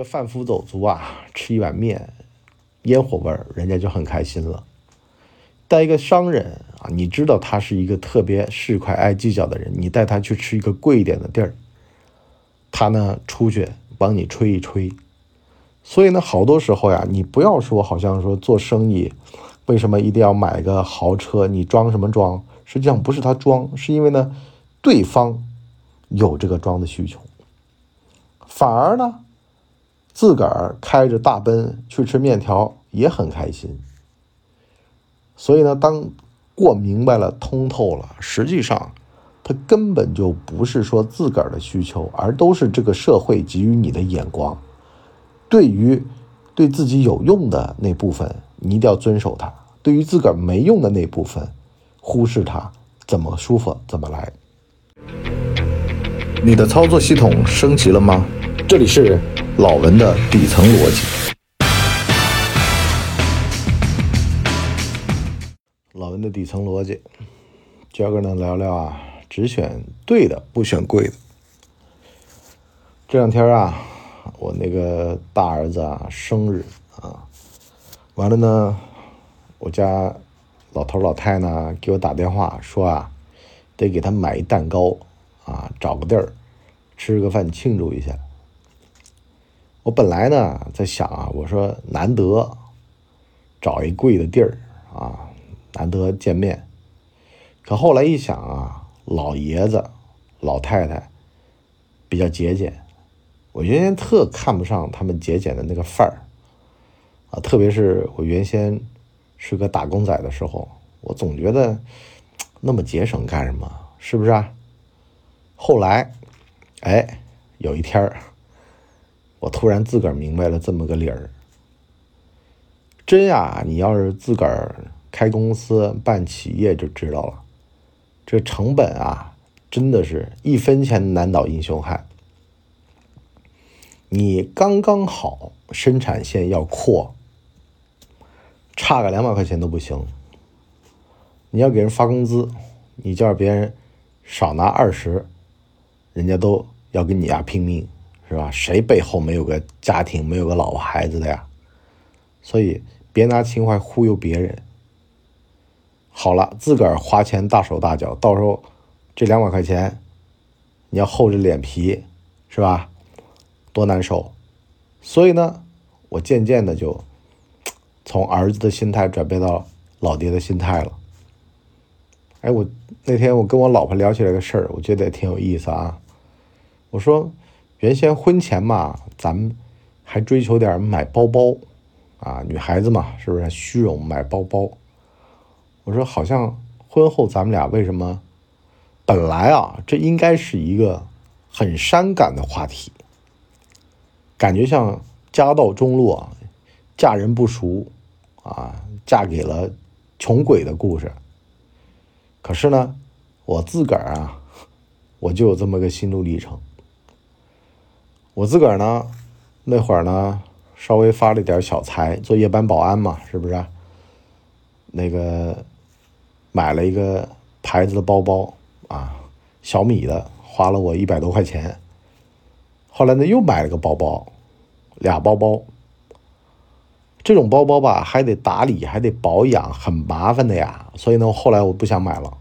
个贩夫走卒啊，吃一碗面，烟火味儿，人家就很开心了。带一个商人啊，你知道他是一个特别市侩、爱计较的人，你带他去吃一个贵一点的地儿，他呢出去帮你吹一吹。所以呢，好多时候呀，你不要说好像说做生意，为什么一定要买个豪车？你装什么装？实际上不是他装，是因为呢，对方有这个装的需求。反而呢，自个儿开着大奔去吃面条也很开心。所以呢，当过明白了、通透了，实际上他根本就不是说自个儿的需求，而都是这个社会给予你的眼光。对于对自己有用的那部分，你一定要遵守它；对于自个儿没用的那部分，忽视它，怎么舒服怎么来。你的操作系统升级了吗？这里是老文的底层逻辑。老文的底层逻辑，今儿个呢聊聊啊，只选对的，不选贵的。这两天啊，我那个大儿子啊生日啊，完了呢，我家老头老太呢给我打电话说啊，得给他买一蛋糕啊，找个地儿吃个饭庆祝一下。我本来呢在想啊，我说难得找一贵的地儿啊，难得见面。可后来一想啊，老爷子、老太太比较节俭，我原先特看不上他们节俭的那个范儿啊，特别是我原先是个打工仔的时候，我总觉得那么节省干什么？是不是啊？后来，哎，有一天儿。我突然自个儿明白了这么个理儿，真呀！你要是自个儿开公司办企业就知道了，这成本啊，真的是一分钱难倒英雄汉。你刚刚好生产线要扩，差个两百块钱都不行。你要给人发工资，你叫别人少拿二十，人家都要跟你呀拼命。是吧？谁背后没有个家庭，没有个老婆孩子的呀？所以别拿情怀忽悠别人。好了，自个儿花钱大手大脚，到时候这两百块钱你要厚着脸皮，是吧？多难受。所以呢，我渐渐的就从儿子的心态转变到老爹的心态了。哎，我那天我跟我老婆聊起来个事儿，我觉得也挺有意思啊。我说。原先婚前嘛，咱们还追求点买包包，啊，女孩子嘛，是不是虚荣买包包？我说好像婚后咱们俩为什么？本来啊，这应该是一个很伤感的话题，感觉像家道中落、嫁人不熟啊，嫁给了穷鬼的故事。可是呢，我自个儿啊，我就有这么个心路历程。我自个儿呢，那会儿呢，稍微发了点小财，做夜班保安嘛，是不是？那个买了一个牌子的包包啊，小米的，花了我一百多块钱。后来呢，又买了个包包，俩包包。这种包包吧，还得打理，还得保养，很麻烦的呀。所以呢，后来我不想买了，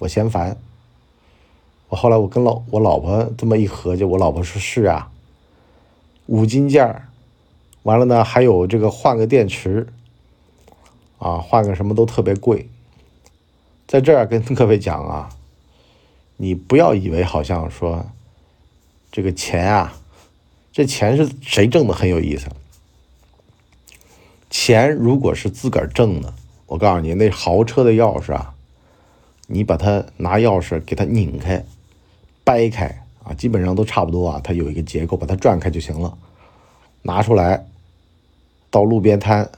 我嫌烦。我后来我跟老我老婆这么一合计，我老婆说是啊。五金件儿，完了呢，还有这个换个电池，啊，换个什么都特别贵。在这儿跟各位讲啊，你不要以为好像说这个钱啊，这钱是谁挣的很有意思。钱如果是自个儿挣的，我告诉你，那豪车的钥匙啊，你把它拿钥匙给它拧开、掰开。啊，基本上都差不多啊，它有一个结构，把它转开就行了。拿出来，到路边摊，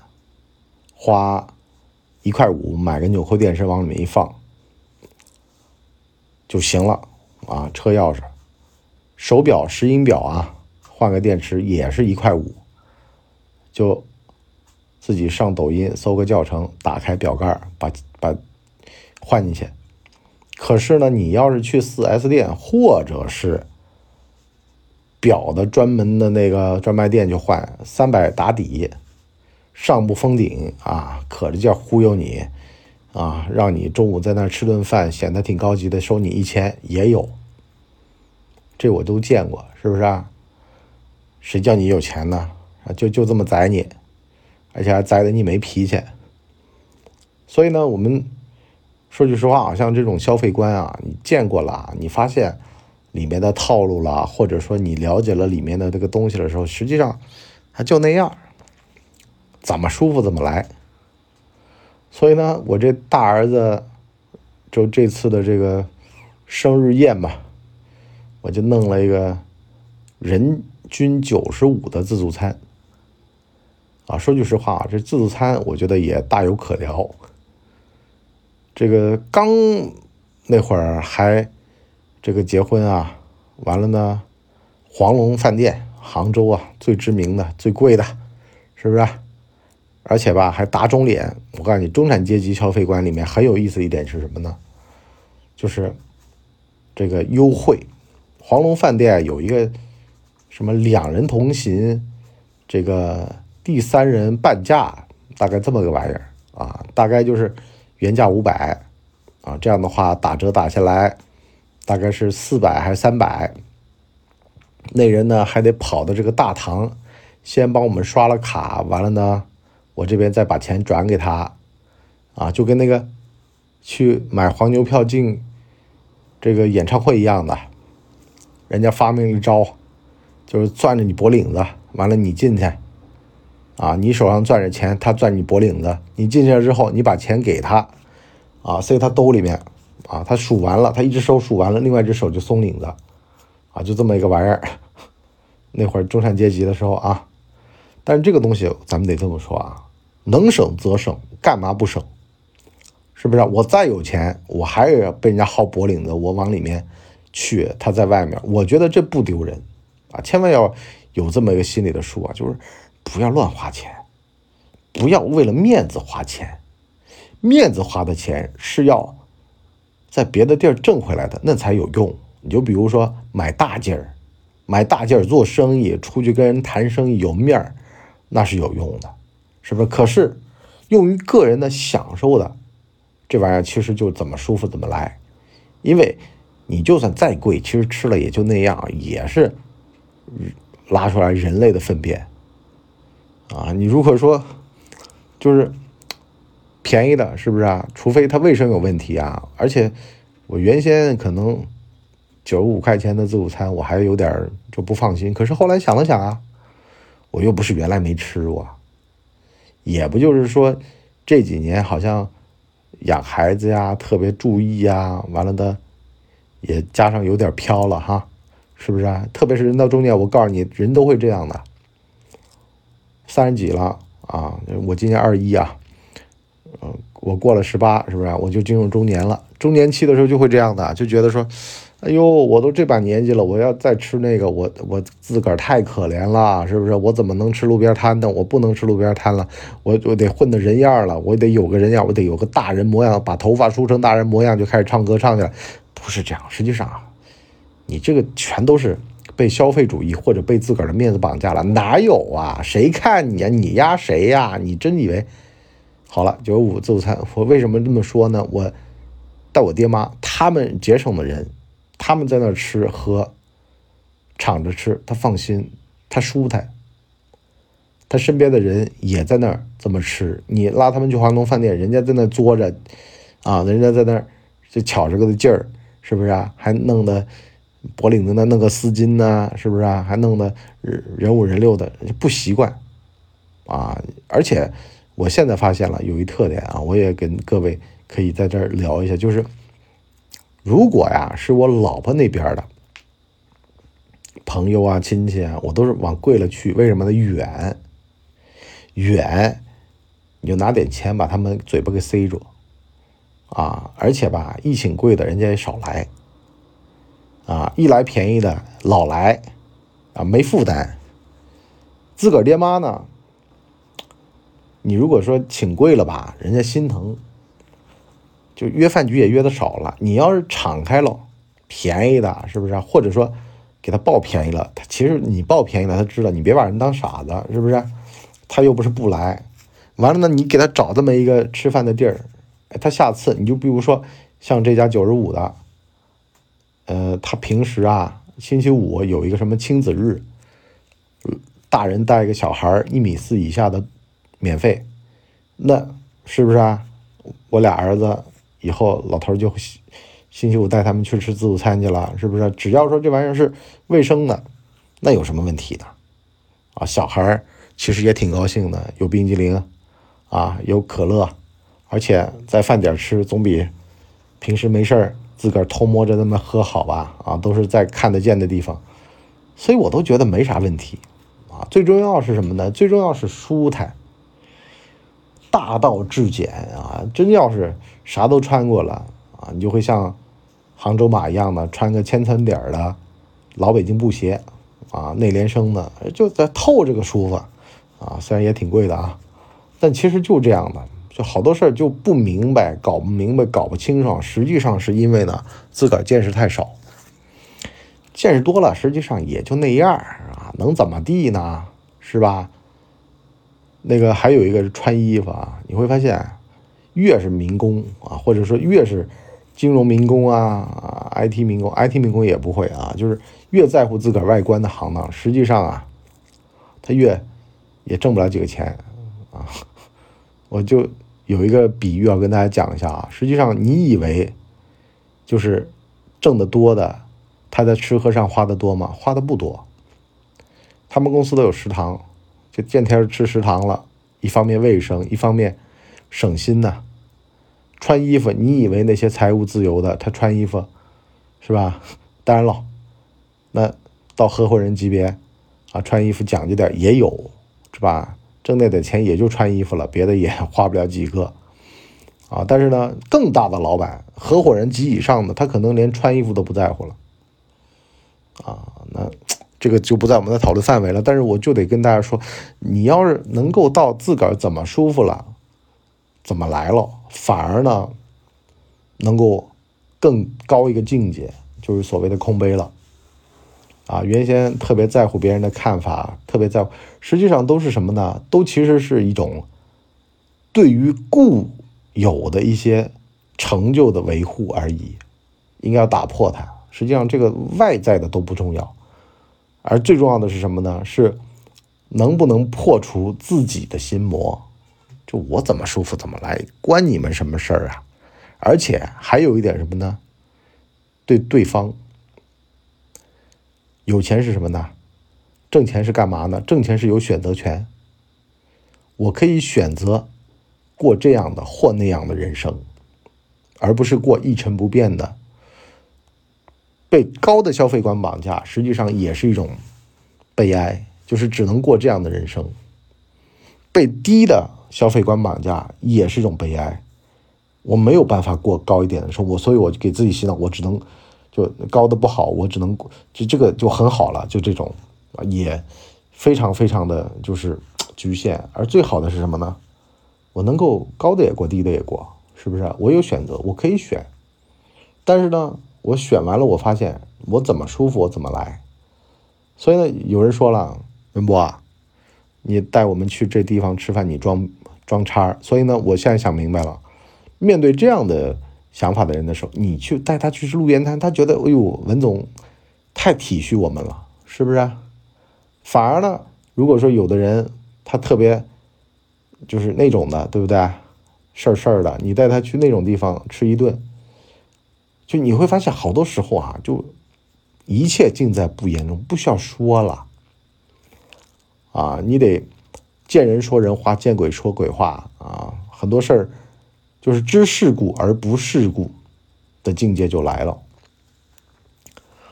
花一块五买个纽扣电池往里面一放就行了。啊，车钥匙、手表、石英表啊，换个电池也是一块五，就自己上抖音搜个教程，打开表盖把把换进去。可是呢，你要是去四 S 店，或者是表的专门的那个专卖店去换，三百打底，上不封顶啊，可着劲忽悠你啊，让你中午在那儿吃顿饭，显得挺高级的，收你一千也有，这我都见过，是不是啊？谁叫你有钱呢？啊，就就这么宰你，而且还宰的你没脾气。所以呢，我们说句实话啊，像这种消费观啊，你见过了，你发现。里面的套路了，或者说你了解了里面的这个东西的时候，实际上它就那样，怎么舒服怎么来。所以呢，我这大儿子就这次的这个生日宴吧，我就弄了一个人均九十五的自助餐。啊，说句实话啊，这自助餐我觉得也大有可聊。这个刚那会儿还。这个结婚啊，完了呢，黄龙饭店，杭州啊最知名的、最贵的，是不是？而且吧，还打肿脸。我告诉你，中产阶级消费观里面很有意思一点是什么呢？就是这个优惠。黄龙饭店有一个什么两人同行，这个第三人半价，大概这么个玩意儿啊，大概就是原价五百啊，这样的话打折打下来。大概是四百还是三百？那人呢还得跑到这个大堂，先帮我们刷了卡，完了呢，我这边再把钱转给他，啊，就跟那个去买黄牛票进这个演唱会一样的，人家发明一招，就是攥着你脖领子，完了你进去，啊，你手上攥着钱，他攥你脖领子，你进去了之后，你把钱给他，啊，塞他兜里面。啊，他数完了，他一只手数完了，另外一只手就松领子，啊，就这么一个玩意儿。那会儿中产阶级的时候啊，但是这个东西咱们得这么说啊，能省则省，干嘛不省？是不是？我再有钱，我还是要被人家薅脖领子，我往里面去，他在外面，我觉得这不丢人啊，千万要有这么一个心里的数啊，就是不要乱花钱，不要为了面子花钱，面子花的钱是要。在别的地儿挣回来的那才有用。你就比如说买大件儿，买大件儿做生意，出去跟人谈生意有面儿，那是有用的，是不是？可是用于个人的享受的这玩意儿，其实就怎么舒服怎么来。因为你就算再贵，其实吃了也就那样，也是拉出来人类的粪便啊。你如果说就是。便宜的，是不是啊？除非他卫生有问题啊！而且我原先可能九十五块钱的自助餐，我还有点就不放心。可是后来想了想啊，我又不是原来没吃过，也不就是说这几年好像养孩子呀特别注意呀，完了的也加上有点飘了哈，是不是啊？特别是人到中年，我告诉你，人都会这样的。三十几了啊，我今年二十一啊。嗯，我过了十八，是不是？我就进入中年了。中年期的时候就会这样的，就觉得说，哎呦，我都这把年纪了，我要再吃那个，我我自个儿太可怜了，是不是？我怎么能吃路边摊呢？我不能吃路边摊了，我我得混的人样了，我得有个人样，我得有个大人模样，把头发梳成大人模样，就开始唱歌唱去了。不是这样，实际上啊，你这个全都是被消费主义或者被自个儿的面子绑架了。哪有啊？谁看你啊？你压谁呀？你真以为？好了，九五自助餐，我为什么这么说呢？我带我爹妈，他们节省的人，他们在那吃喝，敞着吃，他放心，他舒坦。他身边的人也在那儿这么吃，你拉他们去华东饭店，人家在那坐着，啊，人家在那儿就巧着个劲儿，是不是啊？还弄得脖领子那弄个丝巾呢，是不是啊？还弄得人五人六的，不习惯，啊，而且。我现在发现了有一特点啊，我也跟各位可以在这儿聊一下，就是如果呀是我老婆那边的朋友啊、亲戚啊，我都是往贵了去。为什么呢？远远，你就拿点钱把他们嘴巴给塞住啊！而且吧，一请贵的，人家也少来啊；一来便宜的，老来啊，没负担。自个儿爹妈呢？你如果说请贵了吧，人家心疼，就约饭局也约的少了。你要是敞开了，便宜的，是不是？或者说给他报便宜了，他其实你报便宜了，他知道你别把人当傻子，是不是？他又不是不来，完了呢，你给他找这么一个吃饭的地儿，他下次你就比如说像这家九十五的，呃，他平时啊，星期五有一个什么亲子日，大人带一个小孩一米四以下的免费，那是不是啊？我俩儿子以后老头就星期五带他们去吃自助餐去了，是不是？只要说这玩意儿是卫生的，那有什么问题呢？啊，小孩其实也挺高兴的，有冰激凌，啊，有可乐，而且在饭点吃总比平时没事儿自个儿偷摸着那么喝好吧？啊，都是在看得见的地方，所以我都觉得没啥问题，啊，最重要是什么呢？最重要是舒坦。大道至简啊，真要是啥都穿过了啊，你就会像杭州马一样的穿个千层底儿的老北京布鞋啊，内联升的，就在透这个舒服啊，虽然也挺贵的啊，但其实就这样的，好多事儿就不明白，搞不明白，搞不清楚，实际上是因为呢自个儿见识太少，见识多了，实际上也就那样啊，能怎么地呢？是吧？那个还有一个是穿衣服啊，你会发现，越是民工啊，或者说越是金融民工啊，IT 民工，IT 民工也不会啊，就是越在乎自个儿外观的行当，实际上啊，他越也挣不了几个钱啊。我就有一个比喻要跟大家讲一下啊，实际上你以为就是挣得多的，他在吃喝上花的多吗？花的不多。他们公司都有食堂。就见天吃食堂了，一方面卫生，一方面省心呐。穿衣服，你以为那些财务自由的他穿衣服是吧？当然了，那到合伙人级别啊，穿衣服讲究点也有是吧？挣那点钱也就穿衣服了，别的也 花不了几个啊。但是呢，更大的老板，合伙人及以上的，他可能连穿衣服都不在乎了啊。那。这个就不在我们的讨论范围了，但是我就得跟大家说，你要是能够到自个儿怎么舒服了，怎么来了，反而呢，能够更高一个境界，就是所谓的空杯了。啊，原先特别在乎别人的看法，特别在乎，实际上都是什么呢？都其实是一种对于固有的一些成就的维护而已，应该要打破它。实际上，这个外在的都不重要。而最重要的是什么呢？是能不能破除自己的心魔？就我怎么舒服怎么来，关你们什么事儿啊？而且还有一点什么呢？对对方，有钱是什么呢？挣钱是干嘛呢？挣钱是有选择权。我可以选择过这样的或那样的人生，而不是过一成不变的。被高的消费观绑架，实际上也是一种悲哀，就是只能过这样的人生；被低的消费观绑架，也是一种悲哀。我没有办法过高一点的生活，所以我给自己洗脑，我只能高的不好，我只能就这个就很好了，就这种啊，也非常非常的就是 局限。而最好的是什么呢？我能够高的也过，低的也过，是不是？我有选择，我可以选，但是呢？我选完了，我发现我怎么舒服我怎么来。所以呢，有人说了，文博啊，你带我们去这地方吃饭，你装装叉。所以呢，我现在想明白了，面对这样的想法的人的时候，你去带他去吃路边摊，他觉得哎呦，文总太体恤我们了，是不是？反而呢，如果说有的人他特别就是那种的，对不对？事儿事儿的，你带他去那种地方吃一顿。就你会发现，好多时候啊，就一切尽在不言中，不需要说了啊，你得见人说人话，见鬼说鬼话啊，很多事儿就是知世故而不世故的境界就来了。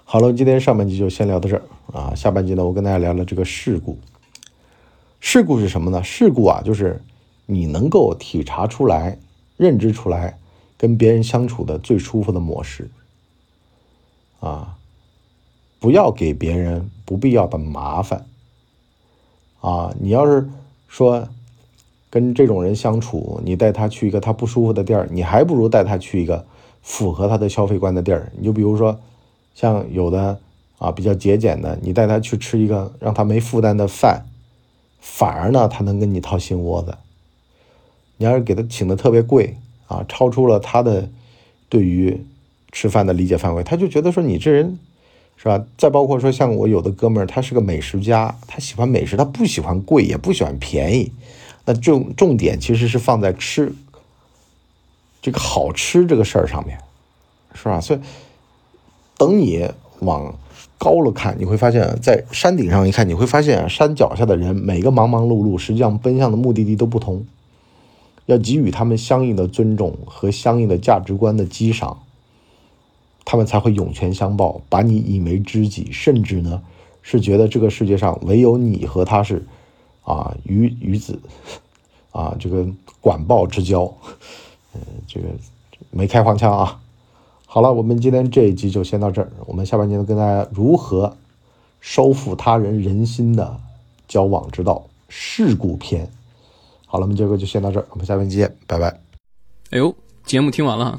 好了，今天上半集就先聊到这儿啊，下半集呢，我跟大家聊聊这个事故。事故是什么呢？事故啊，就是你能够体察出来、认知出来。跟别人相处的最舒服的模式，啊，不要给别人不必要的麻烦，啊，你要是说跟这种人相处，你带他去一个他不舒服的地儿，你还不如带他去一个符合他的消费观的地儿。你就比如说，像有的啊，比较节俭的，你带他去吃一个让他没负担的饭，反而呢，他能跟你掏心窝子。你要是给他请的特别贵啊，超出了他的对于吃饭的理解范围，他就觉得说你这人是吧？再包括说像我有的哥们儿，他是个美食家，他喜欢美食，他不喜欢贵，也不喜欢便宜。那重重点其实是放在吃这个好吃这个事儿上面，是吧？所以等你往高了看，你会发现在山顶上一看，你会发现山脚下的人每个忙忙碌碌，实际上奔向的目的地都不同。要给予他们相应的尊重和相应的价值观的激赏，他们才会涌泉相报，把你以为知己，甚至呢是觉得这个世界上唯有你和他是啊鱼鱼子啊这个管鲍之交，嗯，这个没开黄腔啊。好了，我们今天这一集就先到这儿。我们下半年跟大家如何收复他人人心的交往之道事故篇。好了，我们这个就先到这儿，我们下半期见，拜拜。哎呦，节目听完了，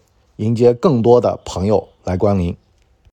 迎接更多的朋友来光临。